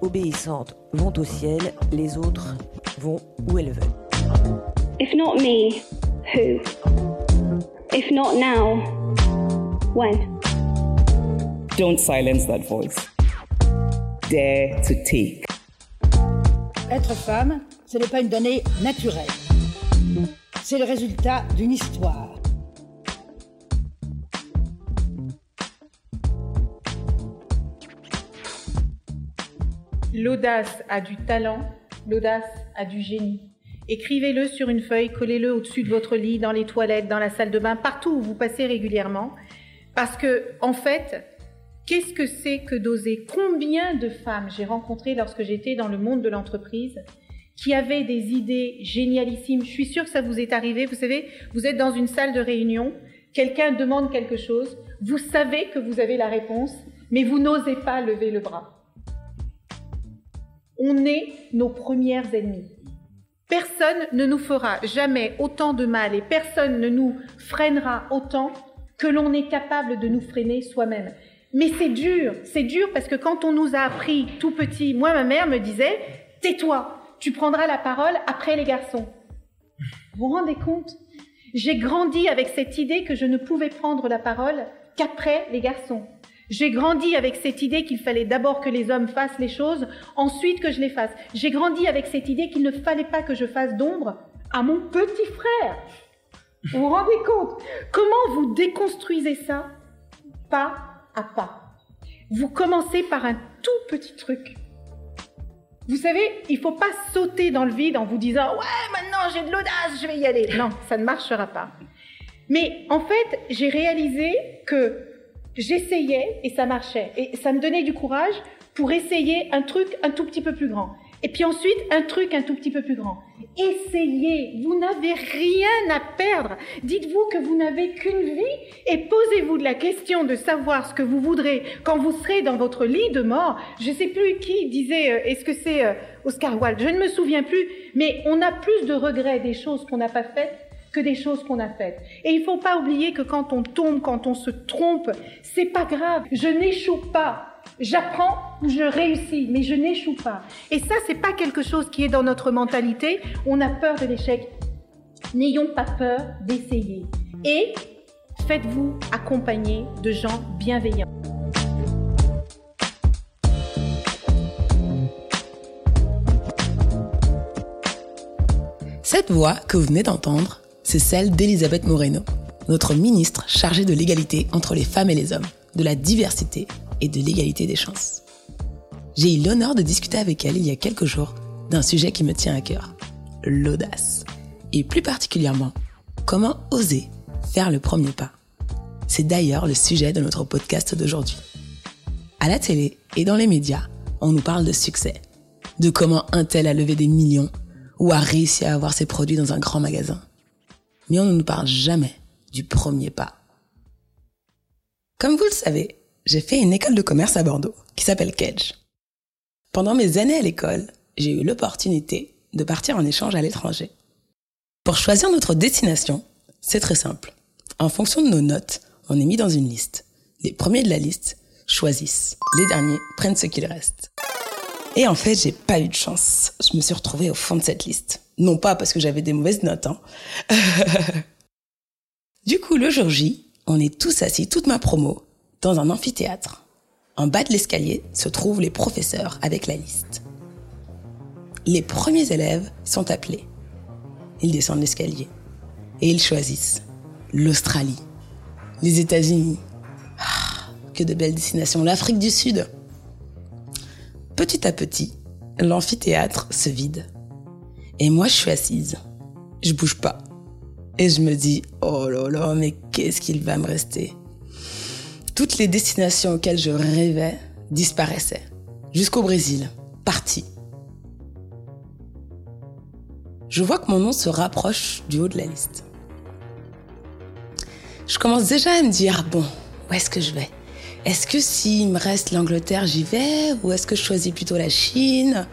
obéissantes vont au ciel, les autres vont où elles veulent. If not me, who? If not now, when? Don't silence that voice. Dare to take. Être femme, ce n'est pas une donnée naturelle. C'est le résultat d'une histoire. L'audace a du talent, l'audace a du génie. Écrivez-le sur une feuille, collez-le au-dessus de votre lit, dans les toilettes, dans la salle de bain, partout où vous passez régulièrement. Parce que, en fait, qu'est-ce que c'est que d'oser? Combien de femmes j'ai rencontrées lorsque j'étais dans le monde de l'entreprise qui avaient des idées génialissimes? Je suis sûre que ça vous est arrivé. Vous savez, vous êtes dans une salle de réunion, quelqu'un demande quelque chose, vous savez que vous avez la réponse, mais vous n'osez pas lever le bras on est nos premières ennemies. Personne ne nous fera jamais autant de mal et personne ne nous freinera autant que l'on est capable de nous freiner soi-même. Mais c'est dur, c'est dur parce que quand on nous a appris tout petit, moi ma mère me disait, tais-toi, tu prendras la parole après les garçons. Vous vous rendez compte? J'ai grandi avec cette idée que je ne pouvais prendre la parole qu'après les garçons. J'ai grandi avec cette idée qu'il fallait d'abord que les hommes fassent les choses, ensuite que je les fasse. J'ai grandi avec cette idée qu'il ne fallait pas que je fasse d'ombre à mon petit frère. Vous vous rendez compte? Comment vous déconstruisez ça Pas à pas? Vous commencez par un tout petit truc. Vous savez, il faut pas sauter dans le vide en vous disant ouais maintenant j'ai de l'audace, je vais y aller. Non, ça ne marchera pas. Mais en fait, j'ai réalisé que j'essayais et ça marchait. Et ça me donnait du courage pour essayer un truc un tout petit peu plus grand. Et puis ensuite, un truc un tout petit peu plus grand. Essayez, vous n'avez rien à perdre. Dites-vous que vous n'avez qu'une vie et posez-vous la question de savoir ce que vous voudrez quand vous serez dans votre lit de mort. Je ne sais plus qui disait, euh, est-ce que c'est euh, Oscar Wilde, je ne me souviens plus, mais on a plus de regrets des choses qu'on n'a pas faites que des choses qu'on a faites. Et il ne faut pas oublier que quand on tombe, quand on se trompe, c'est pas grave. Je n'échoue pas. J'apprends je réussis, mais je n'échoue pas. Et ça, c'est pas quelque chose qui est dans notre mentalité. On a peur de l'échec. N'ayons pas peur d'essayer. Et faites-vous accompagner de gens bienveillants. Cette voix que vous venez d'entendre, c'est celle d'Elisabeth Moreno, notre ministre chargée de l'égalité entre les femmes et les hommes, de la diversité et de l'égalité des chances. J'ai eu l'honneur de discuter avec elle il y a quelques jours d'un sujet qui me tient à cœur, l'audace. Et plus particulièrement, comment oser faire le premier pas. C'est d'ailleurs le sujet de notre podcast d'aujourd'hui. À la télé et dans les médias, on nous parle de succès, de comment un tel a levé des millions ou a réussi à avoir ses produits dans un grand magasin mais on ne nous parle jamais du premier pas. Comme vous le savez, j'ai fait une école de commerce à Bordeaux qui s'appelle Kedge. Pendant mes années à l'école, j'ai eu l'opportunité de partir en échange à l'étranger. Pour choisir notre destination, c'est très simple. En fonction de nos notes, on est mis dans une liste. Les premiers de la liste choisissent. Les derniers prennent ce qu'il reste. Et en fait, j'ai pas eu de chance. Je me suis retrouvée au fond de cette liste. Non pas parce que j'avais des mauvaises notes. Hein. du coup, le jour J, on est tous assis, toute ma promo, dans un amphithéâtre. En bas de l'escalier se trouvent les professeurs avec la liste. Les premiers élèves sont appelés. Ils descendent l'escalier et ils choisissent l'Australie, les États-Unis. Ah, que de belles destinations, l'Afrique du Sud. Petit à petit, l'amphithéâtre se vide. Et moi, je suis assise. Je bouge pas. Et je me dis, oh là là, mais qu'est-ce qu'il va me rester? Toutes les destinations auxquelles je rêvais disparaissaient. Jusqu'au Brésil, parti. Je vois que mon nom se rapproche du haut de la liste. Je commence déjà à me dire, bon, où est-ce que je vais? Est-ce que s'il me reste l'Angleterre, j'y vais? Ou est-ce que je choisis plutôt la Chine?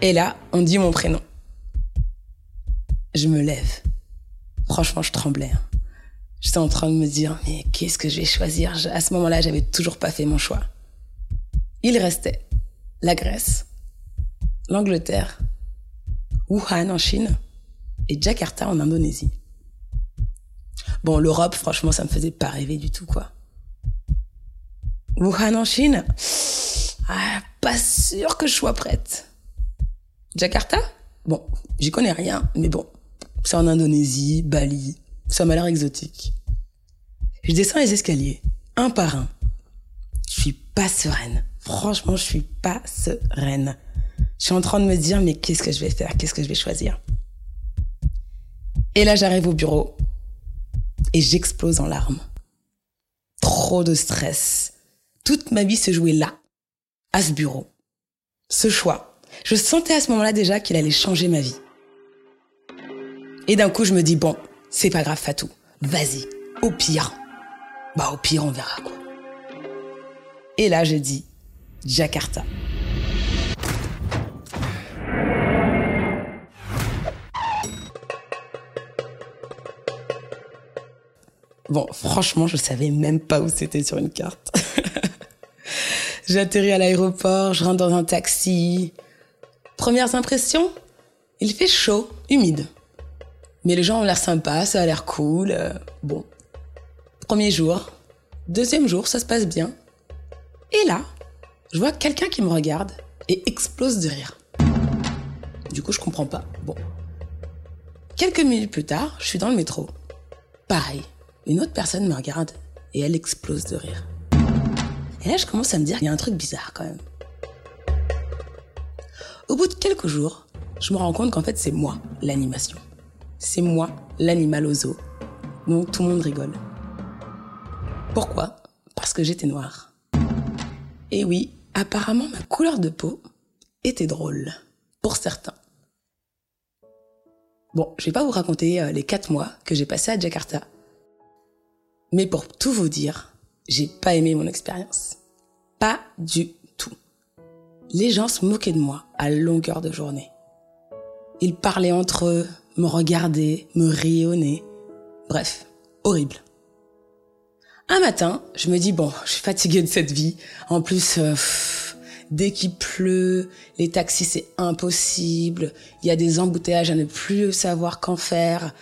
Et là, on dit mon prénom. Je me lève. Franchement, je tremblais. Hein. J'étais en train de me dire, mais qu'est-ce que je vais choisir? À ce moment-là, j'avais toujours pas fait mon choix. Il restait la Grèce, l'Angleterre, Wuhan en Chine et Jakarta en Indonésie. Bon, l'Europe, franchement, ça me faisait pas rêver du tout, quoi. Wuhan en Chine? Ah, Pas sûr que je sois prête. Jakarta? Bon, j'y connais rien, mais bon, c'est en Indonésie, Bali, ça m'a l'air exotique. Je descends les escaliers, un par un. Je suis pas sereine. Franchement, je suis pas sereine. Je suis en train de me dire, mais qu'est-ce que je vais faire? Qu'est-ce que je vais choisir? Et là, j'arrive au bureau et j'explose en larmes. Trop de stress. Toute ma vie se jouait là, à ce bureau. Ce choix. Je sentais à ce moment-là déjà qu'il allait changer ma vie. Et d'un coup, je me dis, bon, c'est pas grave, Fatou. Vas-y. Au pire. Bah, au pire, on verra, quoi. Et là, je dis, Jakarta. Bon, franchement, je savais même pas où c'était sur une carte. J'atterris à l'aéroport, je rentre dans un taxi. Premières impressions Il fait chaud, humide. Mais les gens ont l'air sympas, ça a l'air cool. euh, bon. Premier jour. Deuxième jour, ça se passe bien. Et là, je vois quelqu'un qui me regarde et explose de rire. Du coup, je comprends pas. Bon. Quelques minutes plus tard, je suis dans le métro. Pareil. Une autre personne me regarde et elle explose de rire. Et là, je commence à me dire qu'il y a un truc bizarre quand même. Au bout de quelques jours, je me rends compte qu'en fait, c'est moi, l'animation. C'est moi, l'animal au zoo. Donc tout le monde rigole. Pourquoi? Parce que j'étais noire. Et oui, apparemment, ma couleur de peau était drôle. Pour certains. Bon, je vais pas vous raconter euh, les quatre mois que j'ai passés à Jakarta. Mais pour tout vous dire, j'ai pas aimé mon expérience. Pas du. Les gens se moquaient de moi à longueur de journée. Ils parlaient entre eux, me regardaient, me rayonnaient. Bref, horrible. Un matin, je me dis bon, je suis fatiguée de cette vie. En plus, euh, dès qu'il pleut, les taxis c'est impossible. Il y a des embouteillages à ne plus savoir qu'en faire.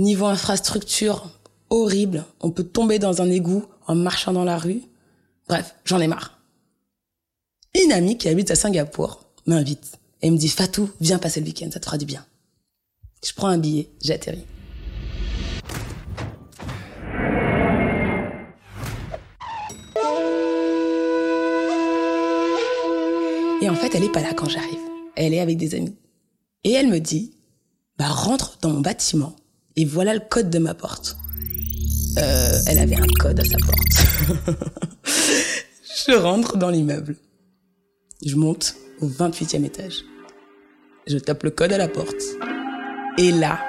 Niveau infrastructure, horrible. On peut tomber dans un égout en marchant dans la rue. Bref, j'en ai marre. Une amie qui habite à Singapour m'invite et me dit Fatou, viens passer le week-end, ça te fera du bien. Je prends un billet, j'atterris. Et en fait, elle est pas là quand j'arrive. Elle est avec des amis. Et elle me dit, bah rentre dans mon bâtiment et voilà le code de ma porte. Euh, elle avait un code à sa porte. je rentre dans l'immeuble. Je monte au 28e étage. Je tape le code à la porte. Et là,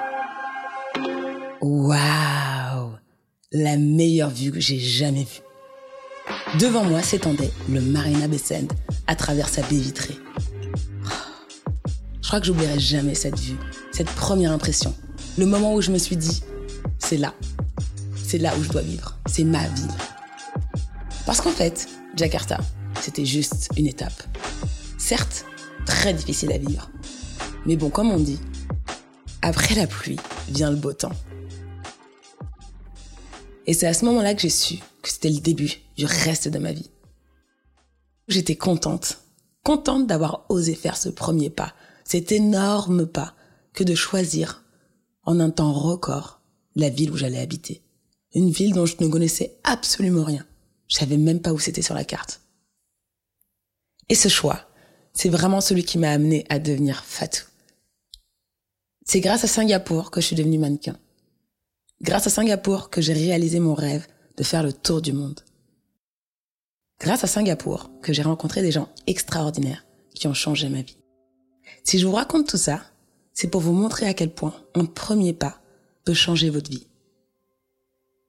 waouh, la meilleure vue que j'ai jamais vue. Devant moi s'étendait le Marina Bay à travers sa baie vitrée. Je crois que j'oublierai jamais cette vue, cette première impression. Le moment où je me suis dit, c'est là. C'est là où je dois vivre. C'est ma ville. Parce qu'en fait, Jakarta, c'était juste une étape. Certes, très difficile à vivre. Mais bon, comme on dit, après la pluie vient le beau temps. Et c'est à ce moment-là que j'ai su que c'était le début du reste de ma vie. J'étais contente, contente d'avoir osé faire ce premier pas, cet énorme pas, que de choisir, en un temps record, la ville où j'allais habiter. Une ville dont je ne connaissais absolument rien. Je savais même pas où c'était sur la carte. Et ce choix, c'est vraiment celui qui m'a amené à devenir Fatou. C'est grâce à Singapour que je suis devenue mannequin. Grâce à Singapour que j'ai réalisé mon rêve de faire le tour du monde. Grâce à Singapour que j'ai rencontré des gens extraordinaires qui ont changé ma vie. Si je vous raconte tout ça, c'est pour vous montrer à quel point un premier pas peut changer votre vie.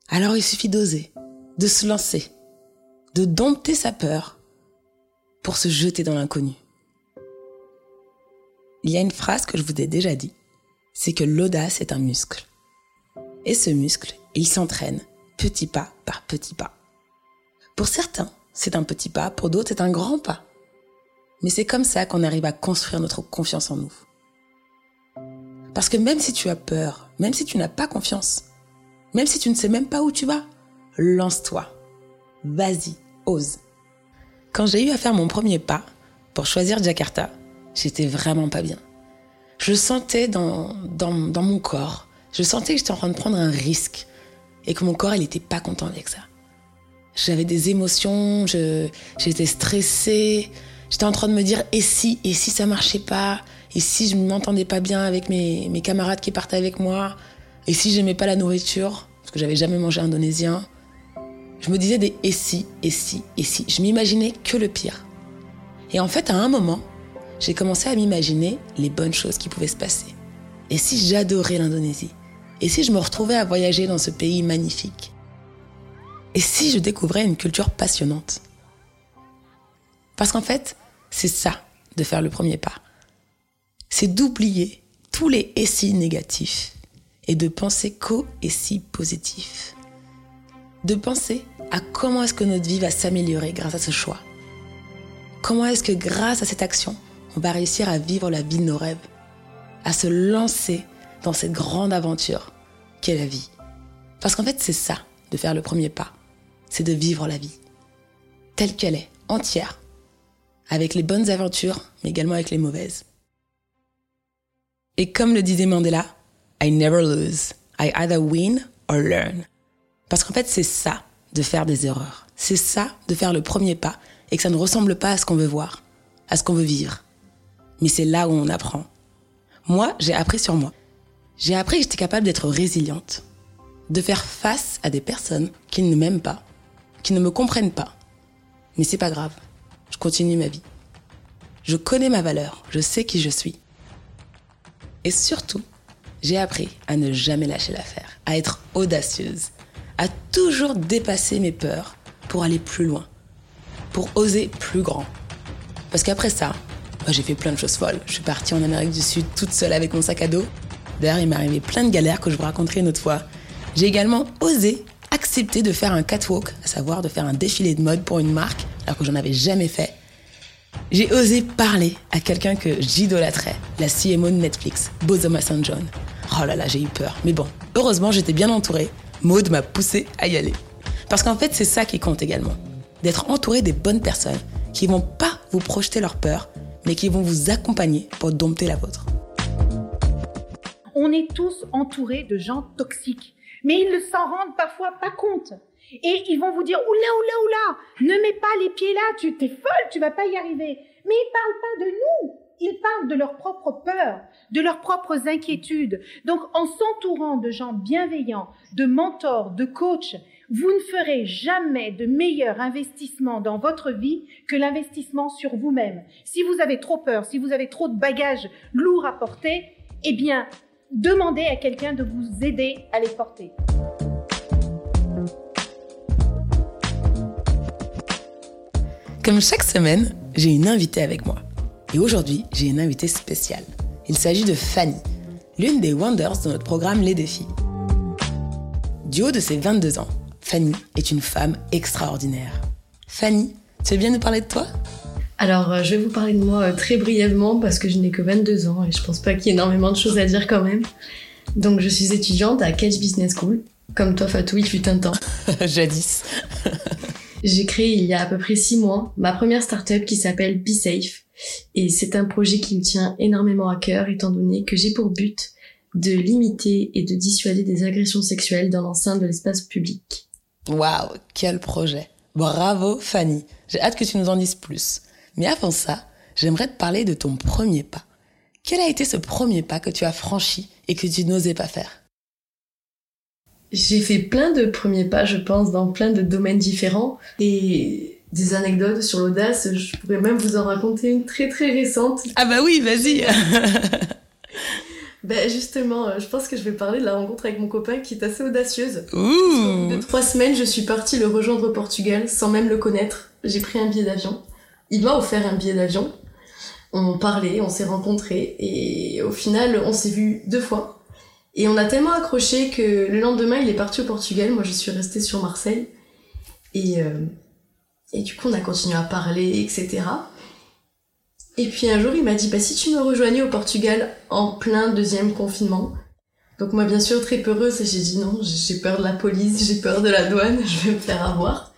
Alors il suffit d'oser, de se lancer, de dompter sa peur pour se jeter dans l'inconnu. Il y a une phrase que je vous ai déjà dit, c'est que l'audace est un muscle. Et ce muscle, il s'entraîne petit pas par petit pas. Pour certains, c'est un petit pas, pour d'autres, c'est un grand pas. Mais c'est comme ça qu'on arrive à construire notre confiance en nous. Parce que même si tu as peur, même si tu n'as pas confiance, même si tu ne sais même pas où tu vas, lance-toi. Vas-y, ose. Quand j'ai eu à faire mon premier pas pour choisir Jakarta, j'étais vraiment pas bien. Je sentais dans, dans, dans mon corps, je sentais que j'étais en train de prendre un risque et que mon corps, il n'était pas content avec ça. J'avais des émotions, j'étais stressée, j'étais en train de me dire et si, et si ça marchait pas, et si je ne m'entendais pas bien avec mes, mes camarades qui partaient avec moi, et si j'aimais pas la nourriture, parce que j'avais jamais mangé indonésien, je me disais des et si, et si, et si. Je m'imaginais que le pire. Et en fait, à un moment, j'ai commencé à m'imaginer les bonnes choses qui pouvaient se passer. Et si j'adorais l'Indonésie? Et si je me retrouvais à voyager dans ce pays magnifique? Et si je découvrais une culture passionnante? Parce qu'en fait, c'est ça de faire le premier pas. C'est d'oublier tous les et si négatifs et de penser qu'au et si. De penser à comment est-ce que notre vie va s'améliorer grâce à ce choix. Comment est-ce que grâce à cette action, on va réussir à vivre la vie de nos rêves, à se lancer dans cette grande aventure qu'est la vie. Parce qu'en fait, c'est ça, de faire le premier pas. C'est de vivre la vie, telle qu'elle est, entière, avec les bonnes aventures, mais également avec les mauvaises. Et comme le disait Mandela, I never lose. I either win or learn. Parce qu'en fait, c'est ça, de faire des erreurs. C'est ça, de faire le premier pas et que ça ne ressemble pas à ce qu'on veut voir, à ce qu'on veut vivre. Mais c'est là où on apprend. Moi, j'ai appris sur moi. J'ai appris que j'étais capable d'être résiliente, de faire face à des personnes qui ne m'aiment pas, qui ne me comprennent pas. Mais c'est pas grave. Je continue ma vie. Je connais ma valeur, je sais qui je suis. Et surtout, j'ai appris à ne jamais lâcher l'affaire, à être audacieuse, à toujours dépasser mes peurs pour aller plus loin, pour oser plus grand. Parce qu'après ça, j'ai fait plein de choses folles. Je suis partie en Amérique du Sud toute seule avec mon sac à dos. D'ailleurs, il m'est arrivé plein de galères que je vous raconterai une autre fois. J'ai également osé accepter de faire un catwalk, à savoir de faire un défilé de mode pour une marque, alors que j'en avais jamais fait. J'ai osé parler à quelqu'un que j'idolâtrais, la CMO de Netflix, Bozoma St. John. Oh là là, j'ai eu peur. Mais bon, heureusement, j'étais bien entourée. Maud m'a poussé à y aller. Parce qu'en fait, c'est ça qui compte également. D'être entouré des bonnes personnes qui vont pas vous projeter leur peur, mais qui vont vous accompagner pour dompter la vôtre. On est tous entourés de gens toxiques, mais ils ne s'en rendent parfois pas compte. Et ils vont vous dire, oula, oula, oula, ne mets pas les pieds là, tu t'es folle, tu vas pas y arriver. Mais ils parlent pas de nous. Ils parlent de leurs propres peurs, de leurs propres inquiétudes. Donc, en s'entourant de gens bienveillants, de mentors, de coachs, vous ne ferez jamais de meilleur investissement dans votre vie que l'investissement sur vous-même. Si vous avez trop peur, si vous avez trop de bagages lourds à porter, eh bien, demandez à quelqu'un de vous aider à les porter. Comme chaque semaine, j'ai une invitée avec moi. Et aujourd'hui, j'ai une invitée spéciale. Il s'agit de Fanny, l'une des Wonders de notre programme Les Défis. Du haut de ses 22 ans, Fanny est une femme extraordinaire. Fanny, tu veux bien nous parler de toi? Alors, euh, je vais vous parler de moi euh, très brièvement parce que je n'ai que 22 ans et je pense pas qu'il y ait énormément de choses à dire quand même. Donc, je suis étudiante à Cage Business School, comme toi, Fatou, il fut un temps. Jadis. J'ai créé il y a à peu près 6 mois ma première startup qui s'appelle Be Safe. Et c'est un projet qui me tient énormément à cœur étant donné que j'ai pour but de limiter et de dissuader des agressions sexuelles dans l'enceinte de l'espace public. Waouh, quel projet. Bravo Fanny. J'ai hâte que tu nous en dises plus. Mais avant ça, j'aimerais te parler de ton premier pas. Quel a été ce premier pas que tu as franchi et que tu n'osais pas faire? J'ai fait plein de premiers pas, je pense, dans plein de domaines différents. Et des anecdotes sur l'audace, je pourrais même vous en raconter une très très récente. Ah bah oui, vas-y Ben justement, euh, je pense que je vais parler de la rencontre avec mon copain qui est assez audacieuse. Ouh De trois semaines, je suis partie le rejoindre au Portugal sans même le connaître. J'ai pris un billet d'avion. Il m'a offert un billet d'avion. On parlait, on s'est rencontrés et au final, on s'est vu deux fois. Et on a tellement accroché que le lendemain, il est parti au Portugal. Moi, je suis restée sur Marseille. Et, euh, et du coup, on a continué à parler, etc. Et puis un jour, il m'a dit, bah si tu me rejoignais au Portugal en plein deuxième confinement. Donc moi, bien sûr, très peureuse, j'ai dit non, j'ai peur de la police, j'ai peur de la douane, je vais me faire avoir.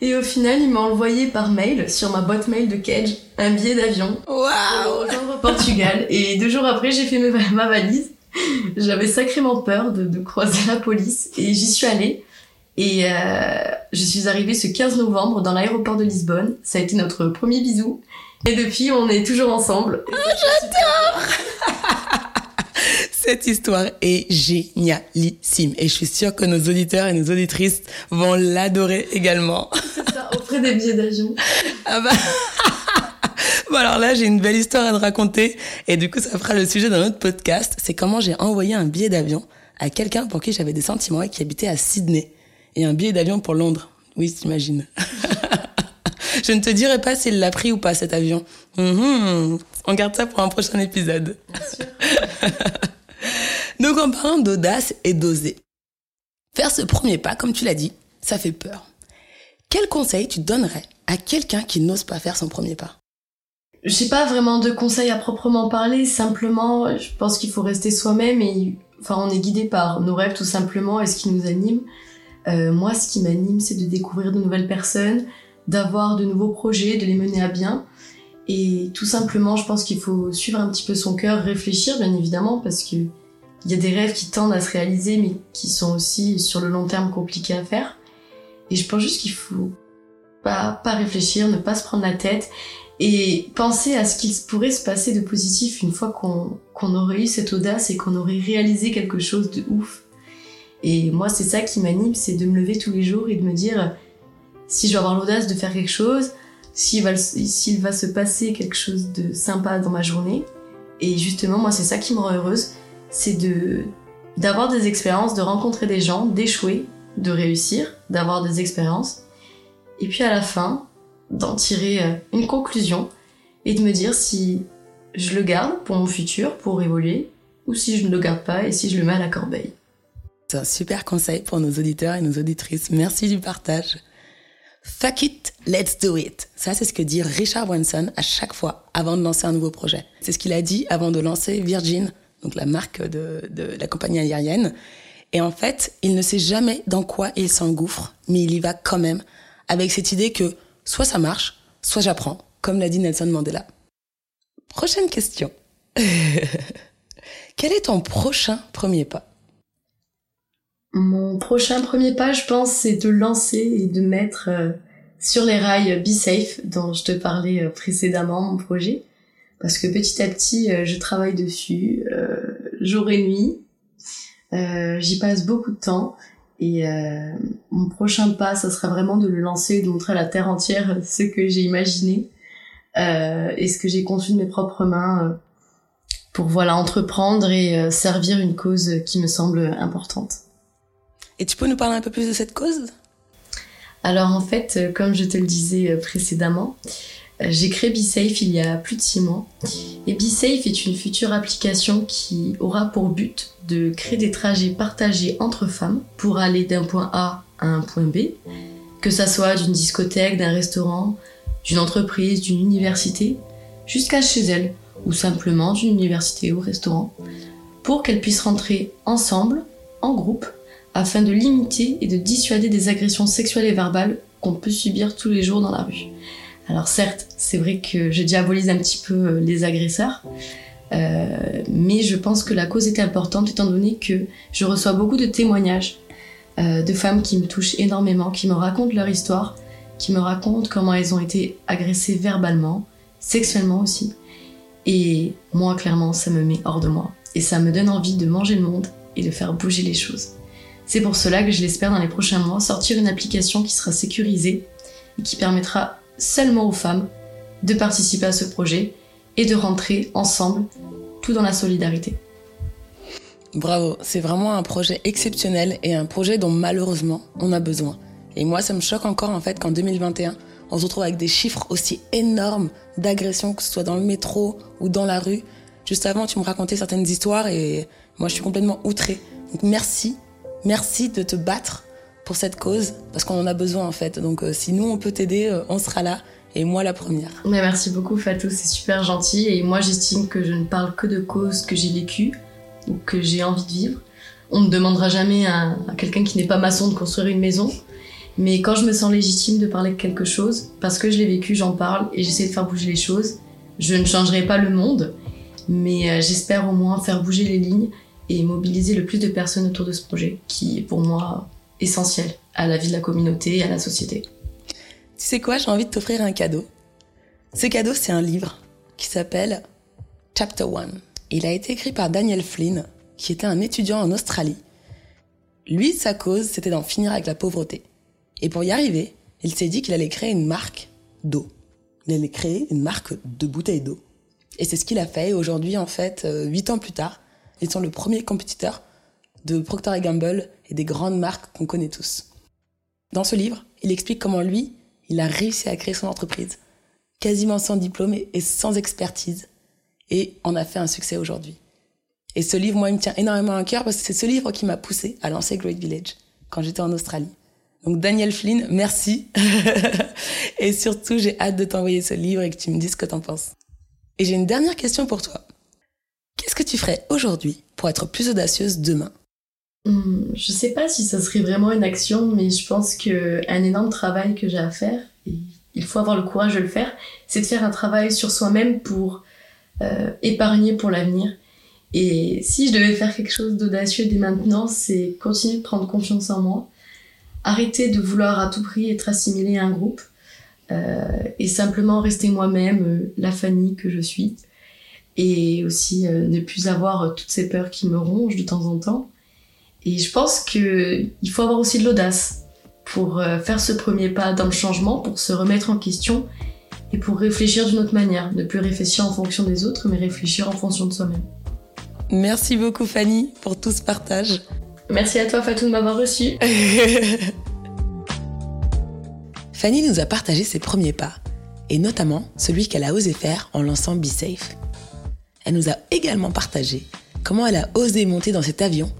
Et au final, il m'a envoyé par mail, sur ma boîte mail de Cage, un billet d'avion rejoindre au Portugal. Et deux jours après, j'ai fait ma valise. J'avais sacrément peur de, de, croiser la police et j'y suis allée. Et euh, je suis arrivée ce 15 novembre dans l'aéroport de Lisbonne. Ça a été notre premier bisou. Et depuis, on est toujours ensemble. Oh, j'adore Cette histoire est génialissime et je suis sûre que nos auditeurs et nos auditrices vont l'adorer également. C'est ça, auprès des billets d'avion. Ah bah... bon alors là, j'ai une belle histoire à te raconter et du coup, ça fera le sujet d'un autre podcast. C'est comment j'ai envoyé un billet d'avion à quelqu'un pour qui j'avais des sentiments et qui habitait à Sydney. Et un billet d'avion pour Londres. Oui, t'imagines. Je ne te dirai pas s'il l'a pris ou pas cet avion. Mhm. On garde ça pour un prochain épisode. Donc en parlant d'audace et d'oser, faire ce premier pas, comme tu l'as dit, ça fait peur. Quel conseil tu donnerais à quelqu'un qui n'ose pas faire son premier pas? J'ai pas vraiment de conseils à proprement parler, simplement je pense qu'il faut rester soi-même et enfin on est guidé par nos rêves tout simplement et ce qui nous anime. Euh, moi ce qui m'anime c'est de découvrir de nouvelles personnes, d'avoir de nouveaux projets, de les mener à bien. Et tout simplement, je pense qu'il faut suivre un petit peu son cœur, réfléchir bien évidemment, parce que il y a des rêves qui tendent à se réaliser, mais qui sont aussi sur le long terme compliqués à faire. Et je pense juste qu'il faut pas, pas réfléchir, ne pas se prendre la tête et penser à ce qu'il pourrait se passer de positif une fois qu'on qu'on aurait eu cette audace et qu'on aurait réalisé quelque chose de ouf. Et moi, c'est ça qui m'anime, c'est de me lever tous les jours et de me dire, si je vais avoir l'audace de faire quelque chose, s'il va, se passer quelque chose de sympa dans ma journée. Et justement, moi, c'est ça qui me rend heureuse, c'est d'avoir des expériences, de rencontrer des gens, d'échouer, de réussir, d'avoir des expériences, et puis à la fin, d'en tirer euh, une conclusion et de me dire si je le garde pour mon futur, pour évoluer, ou si je ne le garde pas et si je le mets à la corbeille. C'est un super conseil pour nos auditeurs et nos auditrices. Merci du partage. Fuck it, let's do it. Ça, c'est ce que dit Richard Branson à chaque fois avant de lancer un nouveau projet. C'est ce qu'il a dit avant de lancer Virgin, donc la marque de, de la compagnie aérienne. Et en fait, il ne sait jamais dans quoi il s'engouffre, mais il y va quand même, avec cette idée que soit ça marche, soit j'apprends, comme l'a dit Nelson Mandela. Prochaine question. Quel est ton prochain premier pas? Mon prochain premier pas, je pense, c'est de lancer et de mettre euh, sur les rails Be Safe, dont je te parlais euh, précédemment, mon projet. Parce que petit à petit, euh, je travaille dessus, jour et nuit. J'y passe beaucoup de temps. Et mon prochain pas, ça sera vraiment de le lancer, de montrer à la terre entière ce que j'ai imaginé et ce que j'ai conçu de mes propres mains pour voilà entreprendre et servir une cause qui me semble importante. Et tu peux nous parler un peu plus de cette cause? Alors en fait, euh, comme je te le disais euh, précédemment, euh, j'ai créé BeSafe il y a plus de six mois. Et BeSafe est une future application qui aura pour but de créer des trajets partagés entre femmes pour aller d'un point A à un point B, que ça soit d'une discothèque, d'un restaurant, d'une entreprise, d'une université, jusqu'à chez elles, ou simplement d'une université ou restaurant, pour qu'elles puissent rentrer ensemble, en groupe, afin de limiter et de dissuader des agressions sexuelles et verbales qu'on peut subir tous les jours dans la rue. Alors certes, c'est vrai que je diabolise un petit peu euh, les agresseurs, euh, mais je pense que la cause est importante étant donné que je reçois beaucoup de témoignages euh, de femmes qui me touchent énormément, qui me racontent leur histoire, qui me racontent comment elles ont été agressées verbalement, sexuellement aussi. Et moi, clairement, ça me met hors de moi. Et ça me donne envie de manger le monde et de faire bouger les choses. C'est pour cela que je l'espère dans les prochains mois sortir une application qui sera sécurisée et qui permettra seulement aux femmes de participer à ce projet et de rentrer ensemble, tout dans la solidarité. Bravo, c'est vraiment un projet exceptionnel et un projet dont malheureusement on a besoin. Et moi, ça me choque encore en fait qu'en 2021, on se retrouve avec des chiffres aussi énormes d'agressions, que ce soit dans le métro ou dans la rue. Juste avant, tu me racontais certaines histoires et moi, je suis complètement outrée. Donc merci Merci de te battre pour cette cause parce qu'on en a besoin en fait. Donc euh, si nous on peut t'aider, euh, on sera là et moi la première. Mais merci beaucoup Fatou, c'est super gentil et moi j'estime que je ne parle que de causes que j'ai vécues ou que j'ai envie de vivre. On ne demandera jamais à, à quelqu'un qui n'est pas maçon de construire une maison, mais quand je me sens légitime de parler de quelque chose, parce que je l'ai vécu, j'en parle et j'essaie de faire bouger les choses. Je ne changerai pas le monde, mais euh, j'espère au moins faire bouger les lignes et mobiliser le plus de personnes autour de ce projet, qui est pour moi essentiel à la vie de la communauté et à la société. Tu sais quoi, j'ai envie de t'offrir un cadeau. Ce cadeau, c'est un livre qui s'appelle Chapter One. Il a été écrit par Daniel Flynn, qui était un étudiant en Australie. Lui, sa cause, c'était d'en finir avec la pauvreté. Et pour y arriver, il s'est dit qu'il allait créer une marque d'eau. Il allait créer une marque de bouteilles d'eau. Et c'est ce qu'il a fait. Aujourd'hui, en fait, euh, huit ans plus tard, ils sont le premier compétiteur de Procter Gamble et des grandes marques qu'on connaît tous. Dans ce livre, il explique comment lui, il a réussi à créer son entreprise, quasiment sans diplôme et sans expertise, et en a fait un succès aujourd'hui. Et ce livre, moi, il me tient énormément à cœur parce que c'est ce livre qui m'a poussé à lancer Great Village quand j'étais en Australie. Donc Daniel Flynn, merci. et surtout, j'ai hâte de t'envoyer ce livre et que tu me dises ce que t'en penses. Et j'ai une dernière question pour toi. Qu'est-ce que tu ferais aujourd'hui pour être plus audacieuse demain? Hum, Je sais pas si ça serait vraiment une action, mais je pense que un énorme travail que j'ai à faire, et il faut avoir le courage de le faire, c'est de faire un travail sur soi-même pour euh, épargner pour l'avenir. Et si je devais faire quelque chose d'audacieux dès maintenant, c'est continuer de prendre confiance en moi, arrêter de vouloir à tout prix être assimilé à un groupe, euh, et simplement rester moi-même, euh, la Fanny que je suis, et aussi euh, ne plus avoir euh, toutes ces peurs qui me rongent de temps en temps. Et je pense que il faut avoir aussi de l'audace pour euh, faire ce premier pas dans le changement, pour se remettre en question et pour réfléchir d'une autre manière, ne plus réfléchir en fonction des autres, mais réfléchir en fonction de soi-même. Merci beaucoup Fanny pour tout ce partage. Merci à toi Fatou de m'avoir reçu. Fanny nous a partagé ses premiers pas, et notamment celui qu'elle a osé faire en lançant Be Safe. Elle nous a également partagé comment elle a osé monter dans cet avion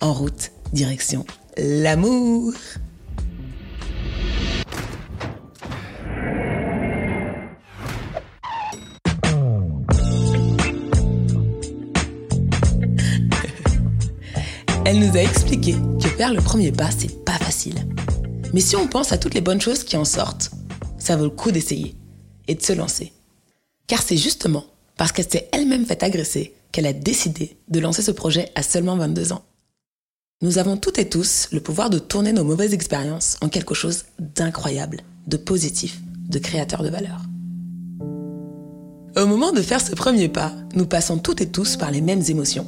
en route direction l'amour. Elle nous a expliqué que faire le premier pas, c'est pas facile. Mais si on pense à toutes les bonnes choses qui en sortent, ça vaut le coup d'essayer et de se lancer. Car c'est justement parce qu'elle s'est elle-même fait agresser qu'elle a décidé de lancer ce projet à seulement 22 ans. Nous avons toutes et tous le pouvoir de tourner nos mauvaises expériences en quelque chose d'incroyable, de positif, de créateur de valeur. Au moment de faire ce premier pas, nous passons toutes et tous par les mêmes émotions.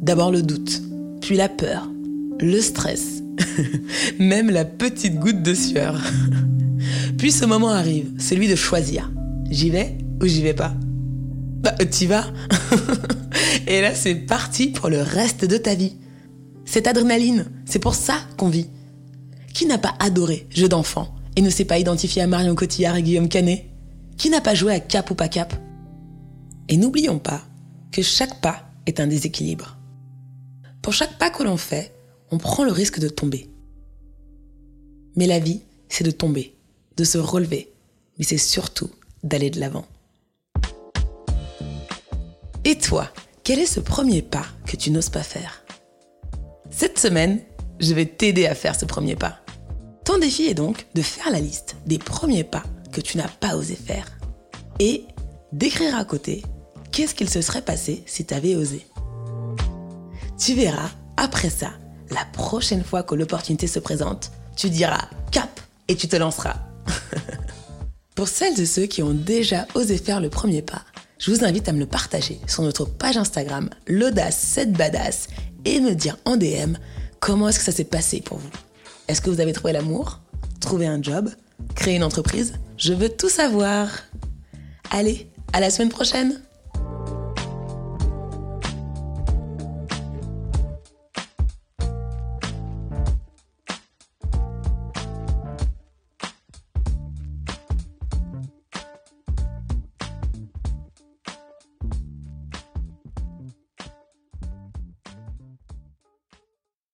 D'abord le doute, puis la peur, le stress, même la petite goutte de sueur. Puis ce moment arrive, celui de choisir. J'y vais ou j'y vais pas? Bah, t'y vas. Et là, c'est parti pour le reste de ta vie. Cette adrénaline, c'est pour ça qu'on vit. Qui n'a pas adoré Jeu d'enfant et ne s'est pas identifié à Marion Cotillard et Guillaume Canet? Qui n'a pas joué à Cap ou pas Cap? Et n'oublions pas que chaque pas est un déséquilibre. Pour chaque pas que l'on fait, on prend le risque de tomber. Mais la vie, c'est de tomber, de se relever, mais c'est surtout d'aller de l'avant. Et toi, quel est ce premier pas que tu n'oses pas faire? Cette semaine, je vais t'aider à faire ce premier pas. Ton défi est donc de faire la liste des premiers pas que tu n'as pas osé faire et d'écrire à côté qu'est-ce qu'il se serait passé si tu avais osé. Tu verras, après ça, la prochaine fois que l'opportunité se présente, tu diras cap et tu te lanceras. Pour celles et ceux qui ont déjà osé faire le premier pas, je vous invite à me le partager sur notre page Instagram, l'audace 7 badass, et me dire en DM comment est-ce que ça s'est passé pour vous. Est-ce que vous avez trouvé l'amour Trouvé un job Créé une entreprise? Je veux tout savoir. Allez, à la semaine prochaine